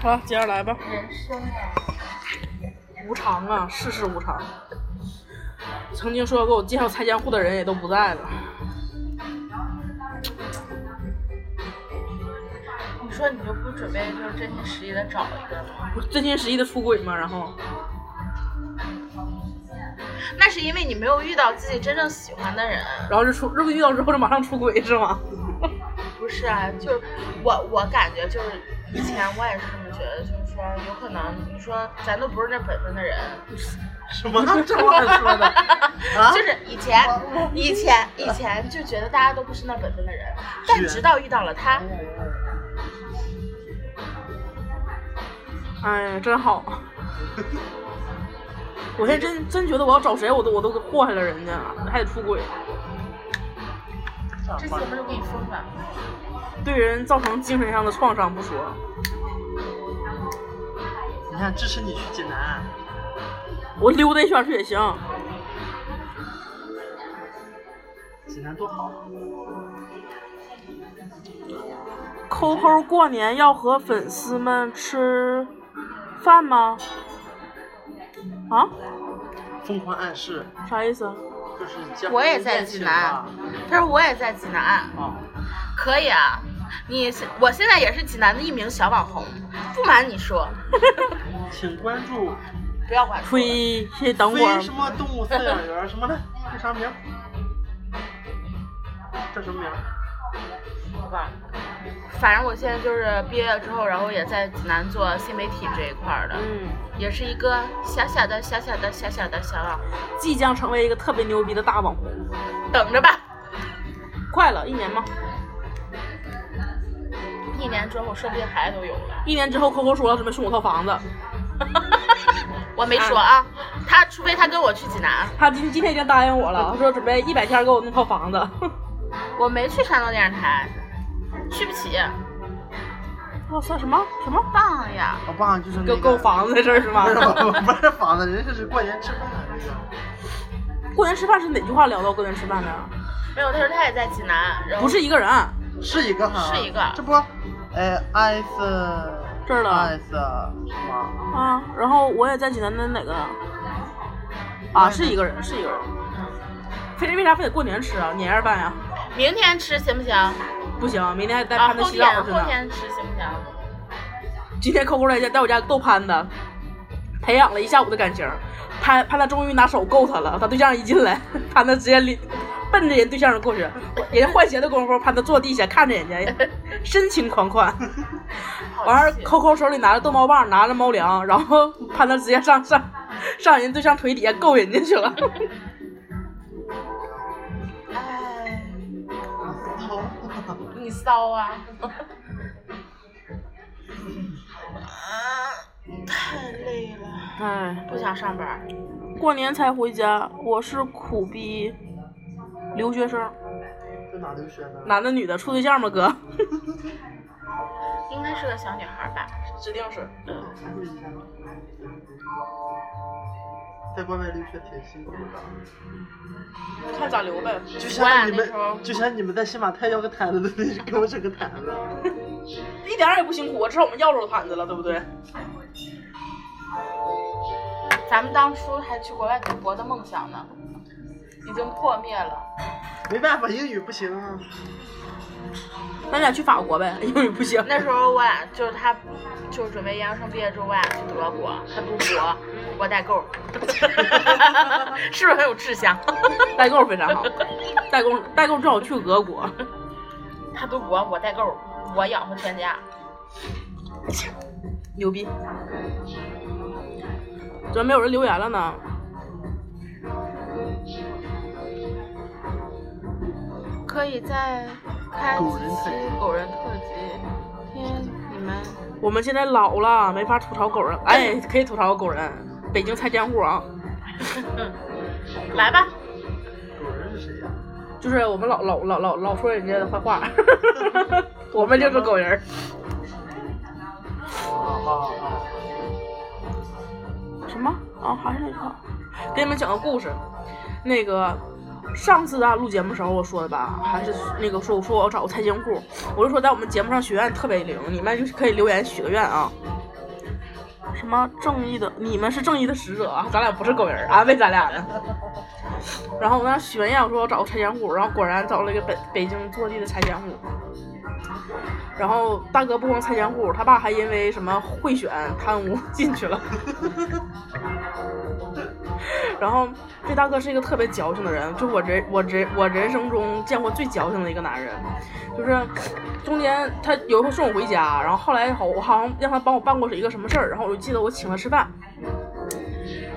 好，接着来吧。人生啊，无常啊，世事无常。曾经说要给我介绍拆迁户的人也都不在了。你说你就不准备就是真心实意的找一个吗？不是真心实意的出轨吗？然后那是因为你没有遇到自己真正喜欢的人。然后就出，如果遇到之后就马上出轨是吗？不是啊，就是我我感觉就是以前我也是这么觉得，就是说有可能你说咱都不是那本分的人，什么这话说的？啊？就是以前以前以前就觉得大家都不是那本分的人，但直到遇到了他，哎呀，真好。我现在真真觉得我要找谁，我都我都给祸害了人家，还得出轨，这节目就给你封了。对人造成精神上的创伤不说，你看，支持你去济南，我溜达一圈去也行。济南多好。扣扣过年要和粉丝们吃饭吗？啊？疯狂暗示，啥意思？就是我也在济南，他说我也在济南，啊，可以啊。你现我现在也是济南的一名小网红，不瞒你说，请关注 不要管。呸！先等会儿非什，么动物饲养员什么的，叫啥名儿？叫什么名儿？吧，反正我现在就是毕业之后，然后也在济南做新媒体这一块儿的，嗯，也是一个小小的、小小的、小小的小网红，即将成为一个特别牛逼的大网红，等着吧。快了一年吗？一年之后，说不定孩子都有了。一年之后，扣扣说了准备送我套房子，我没说啊，他除非他跟我去济南，他今今天已经答应我了，他说准备一百天给我弄套房子。我没去山东电视台，去不起。我操什么什么？棒呀！我爸就是那个给我房子的事儿是吗？不是房子，人家是过年吃饭这个。过年吃饭是哪句话聊到过年吃饭的？没有，他说他也在济南，然后不是一个人，是一个哈，是一个这不，哎，艾斯这儿了艾斯是吗？啊。然后我也在济南的哪个？啊，是一个人，是一个人。非得为啥非得过年吃啊？年夜饭呀？明天吃行不行？不行，明天还带啊，潘子洗澡去呢。天吃行不行？今天扣扣在家在我家逗潘子，培养了一下午的感情。潘潘子终于拿手够他了，他对象一进来，潘子直接领奔着人对象就过去，人家换鞋的功夫，潘子坐地下看着人家，深情款款。完事儿，扣扣手里拿着逗猫棒，拿着猫粮，然后潘子直接上上 上人对象腿底下够人家去了。哎，好，你骚啊！太累了，哎，不想上班。过年才回家，我是苦逼留学生，在哪留学呢？男的女的处对象吗？哥，应该是个小女孩吧？指定是。在国外留学挺辛苦的，看咋留呗。就像你们，就像你们在新马泰要个毯子，都得给我整个毯子。一点儿也不辛苦，至少我们要着毯子了，对不对？咱们当初还去国外读博的梦想呢，已经破灭了。没办法，英语不行啊。那你俩去法国呗，英语不行。那时候我俩就是他，就是准备研究生毕业之后，我俩去德国，他读博，我代购，是不是很有志向？代购非常好，代购代购正好去俄国。他读博，我代购，我养活全家。牛逼！怎么没有人留言了呢？可以再开狗人几期特辑狗人特辑，听你们我们现在老了，没法吐槽狗人。哎，可以吐槽狗人，北京拆迁户啊，来吧。狗人是谁呀？就是我们老老老老老说人家的坏话，我们就是狗人！什么啊？还是那句话，给你们讲个故事。那个上次啊录节目时候我说的吧，还是那个说我说我要找个拆迁户，我就说在我们节目上许愿特别灵，你们就可以留言许个愿啊。什么正义的，你们是正义的使者啊，咱俩不是狗人儿，安慰咱俩的。然后我那许完愿，我说我找个拆迁户，然后果然找了一个北北京坐地的拆迁户。然后大哥不光拆迁户，他爸还因为什么贿选贪污 进去了。然后这大哥是一个特别矫情的人，就我人我人我人生中见过最矫情的一个男人，就是中间他有一回送我回家，然后后来好我好像让他帮我办过一个什么事儿，然后我就记得我请他吃饭，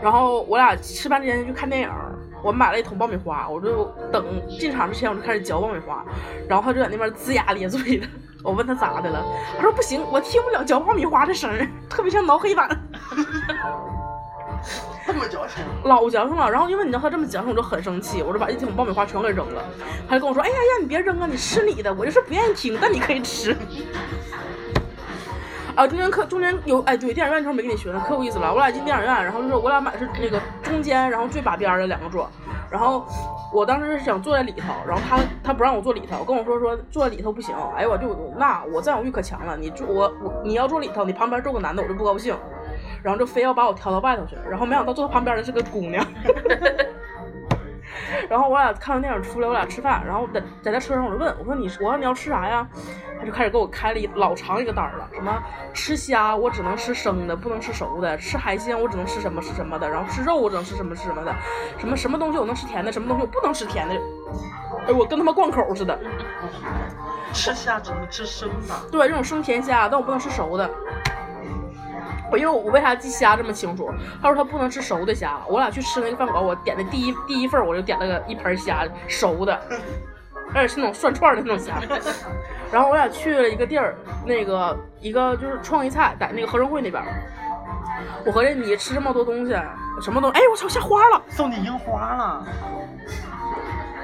然后我俩吃饭之前去看电影，我买了一桶爆米花，我就等进场之前我就开始嚼爆米花，然后他就在那边龇牙咧嘴的，我问他咋的了，他说不行，我听不了嚼爆米花的声儿，特别像挠黑板。这么矫情，老矫情了。然后因为你知道他这么矫情，我就很生气，我就把一桶爆米花全给扔了。他就跟我说：“哎呀呀，你别扔啊，你吃你的。”我就是不愿意听，但你可以吃。啊，中间可中间有哎，对，电影院的时候没跟你学呢，可有意思了。我俩进电影院，然后就是我俩买的是那个中间，然后最把边的两个座。然后我当时是想坐在里头，然后他他不让我坐里头，跟我说说坐在里头不行。哎我就那我占有欲可强了，你坐我你要坐里头，你旁边坐个男的我就不高兴。然后就非要把我挑到外头去，然后没想到坐他旁边的是个姑娘。然后我俩看完电影出来，我俩吃饭，然后在在他车上我就问我说你我说你要吃啥呀？他就开始给我开了一老长一个单了，什么吃虾我只能吃生的，不能吃熟的；吃海鲜我只能吃什么吃什么的，然后吃肉我只能吃什么吃什么的，什么什么东西我能吃甜的，什么东西我不能吃甜的。哎，我跟他妈灌口似的。吃虾只能吃生的。对，这种生甜虾，但我不能吃熟的。我因为我为啥记虾这么清楚？他说他不能吃熟的虾。我俩去吃那个饭馆，我点的第一第一份我就点了个一盆虾熟的，而且是那种涮串的那种虾。然后我俩去了一个地儿，那个一个就是创意菜，在那个合生汇那边。我合计你吃这么多东西，什么东西？哎，我操，下花了！送你樱花了。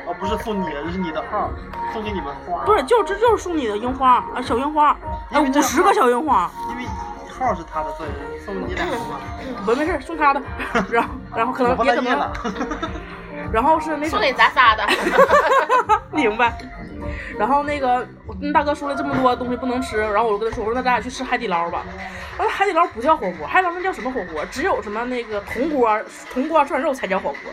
啊，不是送你，这是你的号，送给你们花。不是，就这就是送你的樱花啊，小樱花，哎，五十个小樱花。因为。号是他的，所以送你俩吗。我没事，送他的。然后，然后可能别怎么了。然后是那送给咱仨的。明白。然后那个，那大哥说了这么多东西不能吃，然后我就跟他说，我说那咱俩去吃海底捞吧。我说海底捞不叫火锅，海底捞那叫什么火锅？只有什么那个铜锅、铜锅涮肉才叫火锅。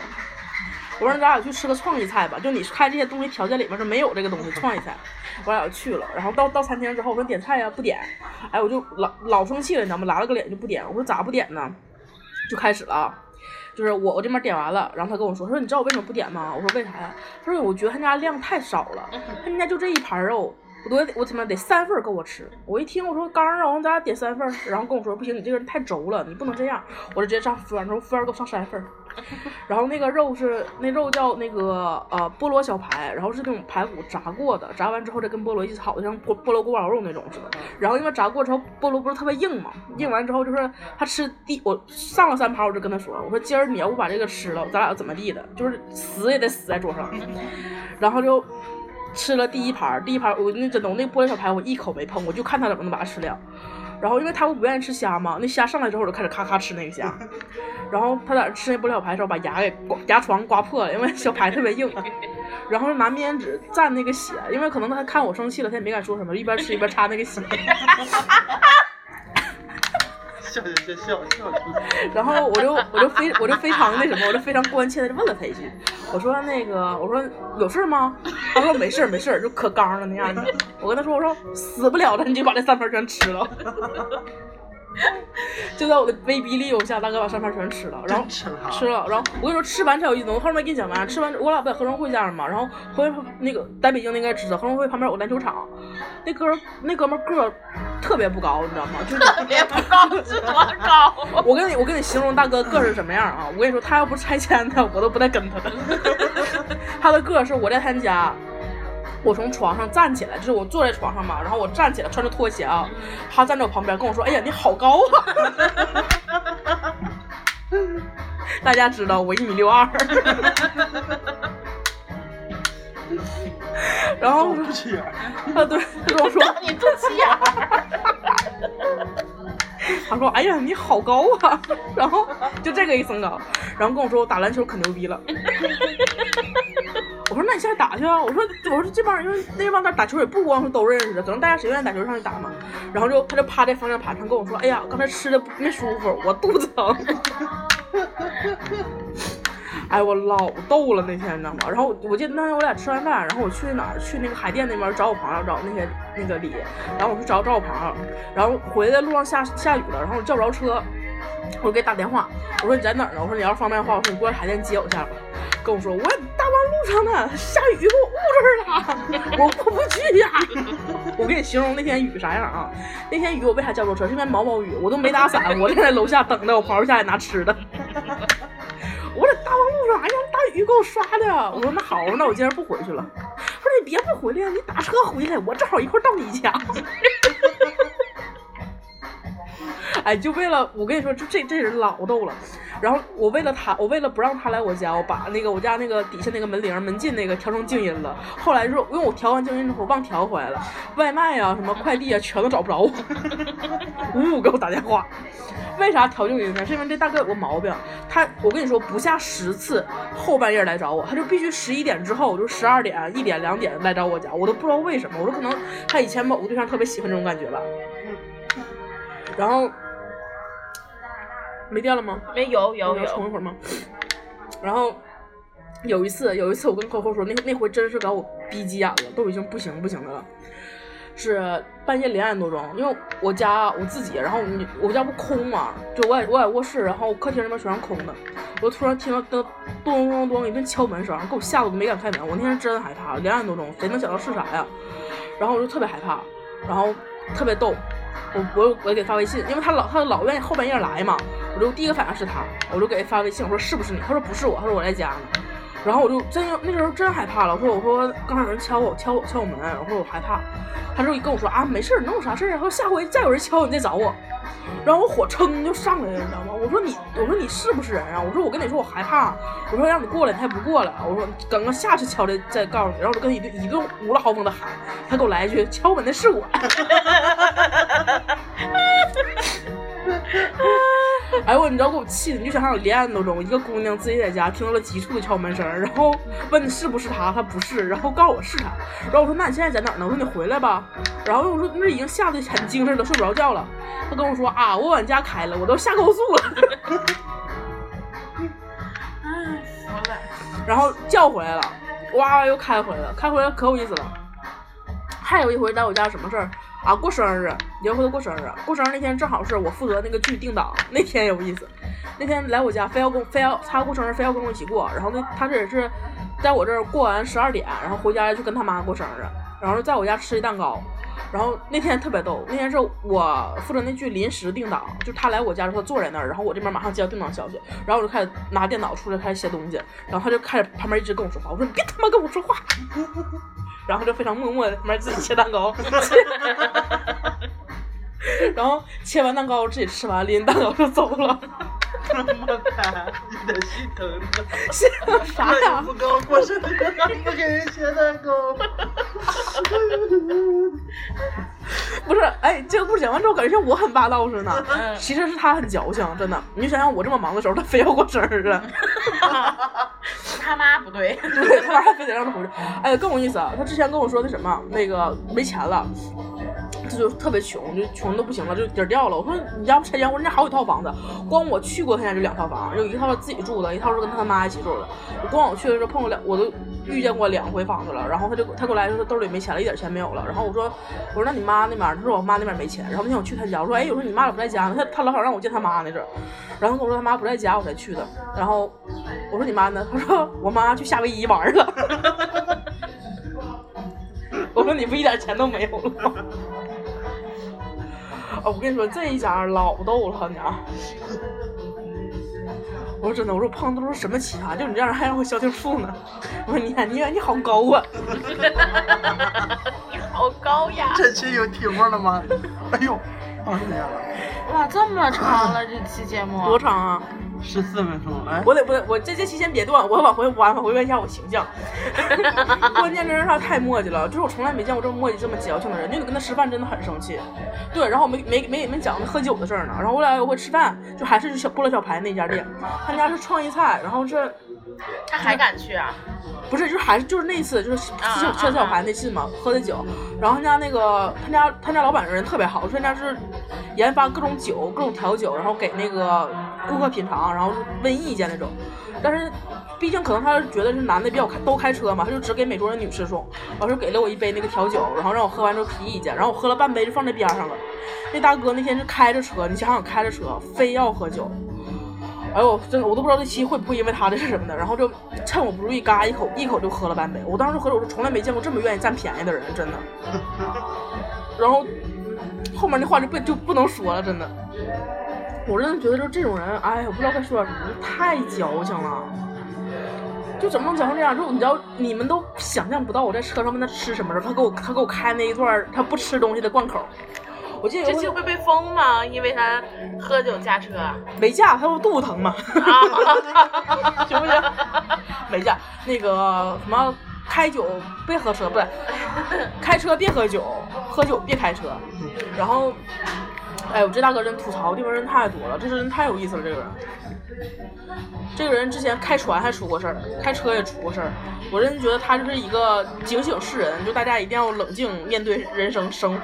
我说咱俩去吃个创意菜吧，就你开这些东西条件里面是没有这个东西创意菜。我俩就去了，然后到到餐厅之后，我说点菜呀，不点，哎，我就老老生气了，你知道吗？拉了个脸就不点。我说咋不点呢？就开始了，就是我我这边点完了，然后他跟我说，说你知道我为什么不点吗？我说为啥呀？他说我觉得他家量太少了，他们家就这一盘肉。我多我他妈得三份够我吃，我一听我说刚肉，咱俩点三份，然后跟我说不行，你这个人太轴了，你不能这样，我就直接上服务员说服务员给我上三份，然后那个肉是那肉叫那个呃菠萝小排，然后是那种排骨炸过的，炸完之后再跟菠萝一起炒的，像菠菠萝锅包肉那种似的，然后因为炸过之后菠萝不是特别硬嘛，硬完之后就是他吃第我上了三盘，我就跟他说，我说今儿你要不把这个吃了，咱俩怎么地的，就是死也得死在桌上，然后就。吃了第一盘，第一盘我那真的我那菠萝小排我一口没碰，我就看他怎么能把它吃了。然后因为他不不愿意吃虾嘛，那虾上来之后我就开始咔咔吃那个虾。然后他在吃那玻璃小排的时候把牙给刮牙床刮破了，因为小排特别硬。然后拿面纸蘸那个血，因为可能他看我生气了，他也没敢说什么，一边吃一边擦那个血。笑笑笑笑然后我就我就非我就非常那什么，我就非常关切的问了他一句，我说那个我说有事吗？他说没事没事就可刚了那样的。我跟他说我说死不了了，你就把这三盘全吃了。就在我的威逼利诱下，大哥把扇盘全吃了，然后吃了，吃了，然后我跟你说吃完才有意思，我后面没跟你讲完，吃完我俩不在合生汇家嘛，然后回那个在北京应该知道合生汇旁边有个篮球场，那哥那哥们个特别不高，你知道吗？就是特别不高，是多高？我跟你我跟你形容大哥个是什么样啊？我跟你说，他要不拆迁的，我都不带跟他的。他的个是我在他家。我从床上站起来，就是我坐在床上嘛，然后我站起来，穿着拖鞋啊，他站在我旁边跟我说：“哎呀，你好高啊！” 大家知道我一米六二，然后肚脐眼，啊对，他跟我说你肚脐眼，他说：“哎呀，你好高啊！” 然后就这个一身高，然后跟我说我打篮球可牛逼了。我说那你下去打去啊！我说我说这帮人因为那帮人打球也不光是都认识的，可能大家谁愿意打球上去打嘛。然后就他就趴在方向盘上跟我说，哎呀，刚才吃的没舒服，我肚子疼。哎，我老逗了那天，你知道吗？然后我记得那天我俩吃完饭，然后我去哪儿？去那个海淀那边找我朋友，找那些那个李，然后我去找找我朋友，然后回来路上下下雨了，然后我叫不着车，我给打电话，我说你在哪儿呢？我说你要是方便的话，我说你过来海淀接我一下吧。跟我说我大 路上呢，下雨给我捂这儿了，我过不去呀。我给你形容那天雨啥样啊？那天雨我为啥叫不着车？是因为毛毛雨，我都没打伞，我就在楼下等着我朋友下来拿吃的。我在大望路上，哎呀，大雨给我刷的。我说那好，那我今儿不回去了。他说你别不回来，你打车回来，我正好一块到你家。哎，就为了我跟你说，这这这人老逗了。然后我为了他，我为了不让他来我家，我把那个我家那个底下那个门铃门禁那个调成静音了。后来说，因为我调完静音之后忘调回来了，外卖啊、什么快递啊，全都找不着我，呜呜给我打电话。为啥调静音呢？是因为这大哥有个毛病，他我跟你说，不下十次后半夜来找我，他就必须十一点之后，就十二点、一点、两点来找我家，我都不知道为什么。我说可能他以前某个对象特别喜欢这种感觉吧。然后没电了吗？没有有我要充有，一会儿吗？然后有一次，有一次我跟 Coco 说，那那回真是把我逼急眼了，都已经不行不行的了。是半夜两点多钟，因为我家我自己，然后你我家不空嘛，就我在我在卧室，然后客厅那边全是空的，我突然听到咚咚咚咚一顿敲门声，给我吓得我没敢开门。我那天真害怕，两点多钟，谁能想到是啥呀？然后我就特别害怕，然后特别逗。我我我给他发微信，因为他老他老愿意后半夜来嘛，我就第一个反应是他，我就给他发微信，我说是不是你？他说不是我，他说我在家呢。然后我就真那时候真害怕了，我说我说刚才有人敲我敲我敲我门，我说我害怕。他就跟我说啊没事儿，能有啥事儿啊？他说下回再有人敲你再找我。然后我火噌就上来了，你知道吗？我说你我说你是不是人啊？我说我跟你说我害怕，我说让你过来你还不过来，我说等个下次敲的再告诉你。然后我就跟一顿一顿无了豪风的喊，他给我来一句敲门的是我。哎呦我，你知道给我气的，你就想想两点多钟，一个姑娘自己在家听到了急促的敲门声，然后问是不是他，他不是，然后告诉我是他，然后我说那你现在在哪儿呢？我说你回来吧，然后我说那已经吓得很精神了，睡不着觉了。他跟我说啊，我往家开了，我都下高速了。哎，服了。然后叫回来了，哇又开回来了，开回来可有意思了。还有一回在我家什么事儿啊？过生日，有一回过生日，过生日那天正好是我负责那个剧定档，那天有意思。那天来我家，非要跟非要他过生日，非要跟我一起过。然后那他这也是在我这儿过完十二点，然后回家就跟他妈过生日，然后在我家吃一蛋糕。然后那天特别逗，那天是我负责那剧临时定档，就他来我家之后坐在那儿，然后我这边马上接到定档消息，然后我就开始拿电脑出来开始写东西，然后他就开始旁边一直跟我说话，我说你别他妈跟我说话，然后就非常默默的慢慢自己切蛋糕，然后切完蛋糕自己吃完拎蛋糕就走了，这么惨，你的心疼的。心疼啥呀？不跟我过生日，不给人切蛋糕。不是，哎，这个故事讲完之后，感觉像我很霸道似的。嗯其实是他很矫情，真的。你就想想我这么忙的时候，他非要过生日啊，他妈不对，对 他妈还非得让他回去。哎，更有意思啊，他之前跟我说那什么，那个没钱了。这就特别穷，就穷的不行了，就底儿掉了。我说你家不拆迁，我说人家好几套房子，光我去过他家就两套房，有一套是自己住的，一套是跟他妈一起住的。我光我去的时候碰过两，我都遇见过两回房子了。然后他就他给我来说他兜里没钱了，一点钱没有了。然后我说我说那你妈那边，他说我妈那边没钱。然后那天我去他家，我说哎，我说你妈咋不在家呢？他他老想让我见他妈那阵，然后跟我说他妈不在家，我才去的。然后我说你妈呢？他说我妈去夏威夷玩了。我说你不一点钱都没有了吗？哦，我跟你说，这一家老逗了，你啊！我说真的，我说我碰到都是什么奇葩，就你这样还让我消停富呢？我说你看，你看你好高啊！你好高呀！这期有题目了吗？哎呦，二十年了，哇，这么长了这期节目，多长啊？十四分钟。哎，我得不得，我这这期先别断，我往回往回问一下我形象。关键真是他太磨叽了，就是我从来没见过这么磨叽、这么矫情的人。就你跟他吃饭真的很生气。对，然后我没没没给你们讲那喝酒的事儿呢。然后我俩有回吃饭，就还是小菠萝小排那家店，他家是创意菜，然后是他还敢去啊？不是，就是还是就是那次，就是啊吃吃小排那次嘛，喝的酒。然后他家那个他家他家老板人特别好，说他家是研发各种酒、各种调酒，然后给那个顾客品尝，然后问意见那种。但是毕竟可能他觉得是男的比较开都开车嘛，他就只给每桌的女士送。完事给了我一杯那个调酒，然后让我喝完之后提意见，然后我喝了半杯就放在边上了。那大哥那天是开着车，你想想开着车非要喝酒。哎呦，真的我都不知道这期会不会因为他这是什么的，然后就趁我不注意，嘎一口一口就喝了半杯。我当时喝着我是从来没见过这么愿意占便宜的人，真的。然后后面那话就不就不能说了，真的。我真的觉得就这种人，哎，我不知道该说点什么，太矫情了。就怎么能矫情这样？就你知道，你们都想象不到我在车上问他吃什么时候，他给我他给我开那一段他不吃东西的贯口。我记得有一会被封吗？因为他喝酒驾车。没驾，他不肚子疼吗，啊，行不行？没驾，那个什么，开酒别喝车，不是，开车别喝酒，喝酒别开车。然后，哎呦，这大哥真吐槽的地方人太多了，这人太有意思了，这个人。这个人之前开船还出过事儿，开车也出过事儿。我真觉得他就是一个警醒世人，就大家一定要冷静面对人生生活。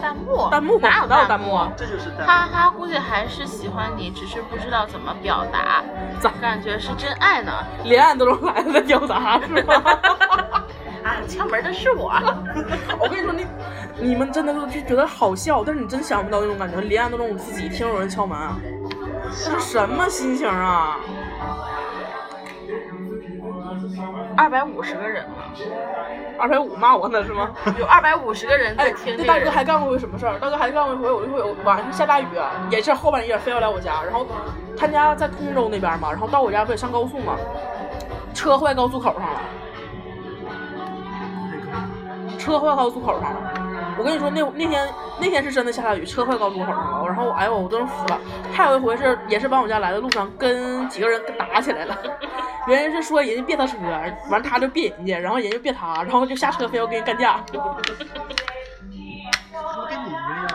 弹幕，弹幕哪有哪有弹弹幕啊这就是弹他他估计还是喜欢你，只是不知道怎么表达，咋感觉是真爱呢。连俺都能来了，表达是吗？啊，敲门的是我。我跟你说，你你们真的就就觉得好笑，但是你真想不到那种感觉，连俺都能自己听有人敲门，这是什么心情啊？二百五十个人呢，二百五骂我呢是吗？有二百五十个人在哎，听这个那大哥。还干过一回什么事儿？大哥还干过一回，我一回有晚上下大雨，也是后半夜非要来我家，然后他家在通州那边嘛，然后到我家不得上高速嘛，车坏高速口上了，车坏高速口上了。我跟你说，那那天那天是真的下大雨，车坏高速口上了。然后哎呦，我真是服了。还有一回是也是往我家来的路上跟几个人打起来了，原因是说人家别他车，完他就别人家，然后人家别他，然后就下车非要跟人干架。这不跟你一样吗？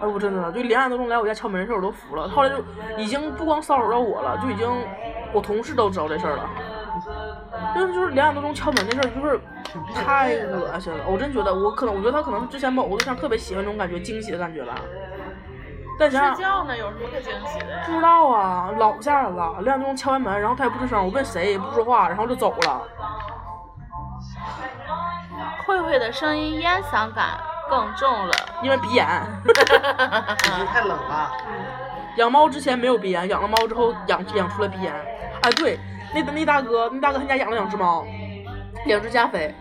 哎，我真的就连俺都能来我家敲门的事儿我都服了。后来就已经不光骚扰到我了，就已经我同事都知道这事儿了。就是就是两点多钟敲门那事儿，就是太恶心了。我真觉得我可能，我觉得他可能是之前某个对象特别喜欢这种感觉，惊喜的感觉吧。但想想睡觉呢，有什么可惊喜的呀？不知道啊，老吓人了。两点钟敲完门，然后他也不吱声，我问谁也不说话，然后就走了。慧慧的声音烟嗓感更重了。因为鼻炎，已经太冷了。养猫之前没有鼻炎，养了猫之后养养出了鼻炎。哎，对，那那大哥，那大哥他家养了两只猫，两只加菲。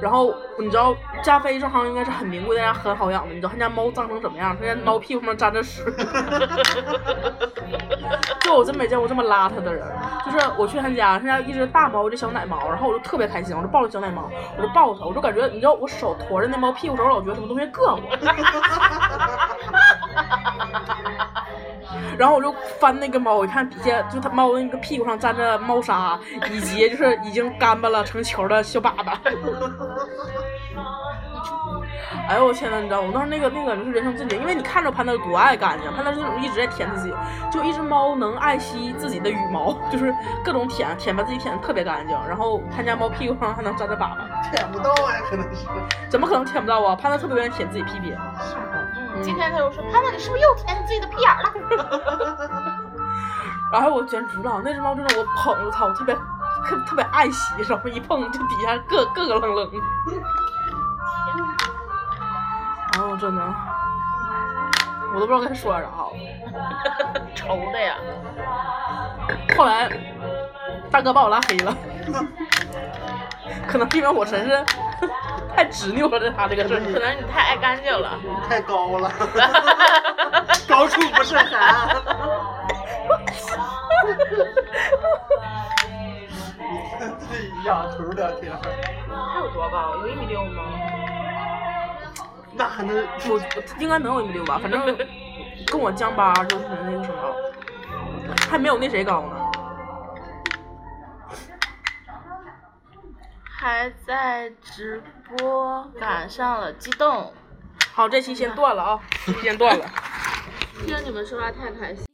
然后你知道加菲这行应该是很名贵，大家很好养的。你知道他家猫脏成什么样？他家猫屁股上沾着屎。就我真没见过这么邋遢的人。就是我去他家，他家一只大猫，一只小奶猫，然后我就特别开心，我就抱着小奶猫，我就抱它，我就感觉你知道我手驮着那猫屁股时候，我老觉得什么东西硌我。然后我就翻那个猫，我一看底下就它猫那个屁股上沾着猫砂，以及就是已经干巴了成球的小粑粑。哎呦我天呐，你知道我当时那个那个就是人生震惊，因为你看着潘德多爱干净，潘德是那种一直在舔自己，就一只猫能爱惜自己的羽毛，就是各种舔舔把自己舔的特别干净，然后他家猫屁股上还能沾着粑粑，舔不到呀，可能是。怎么可能舔不到啊？潘德特别愿意舔自己屁屁。嗯，今天他又说，潘潘，你是不是又舔你自己的屁眼了？然后我简直了，那只猫真的我捧着它，我特别特特别爱惜，然后一碰就底下咯咯咯楞楞。然后真的，我都不知道该说啥好。愁的呀。后来大哥把我拉黑了，可能因为我真是太执拗了，这他这个事可。能你太爱干净了。太高了，高处不胜寒。这仰头聊天，他有多高？有一米六吗？那还能我应该能有一米六吧，反正跟我江巴就是那个什么，还没有那谁高呢。还在直播，赶上了激动。好，这期先断了啊，这期先断了。听你们说话太开心。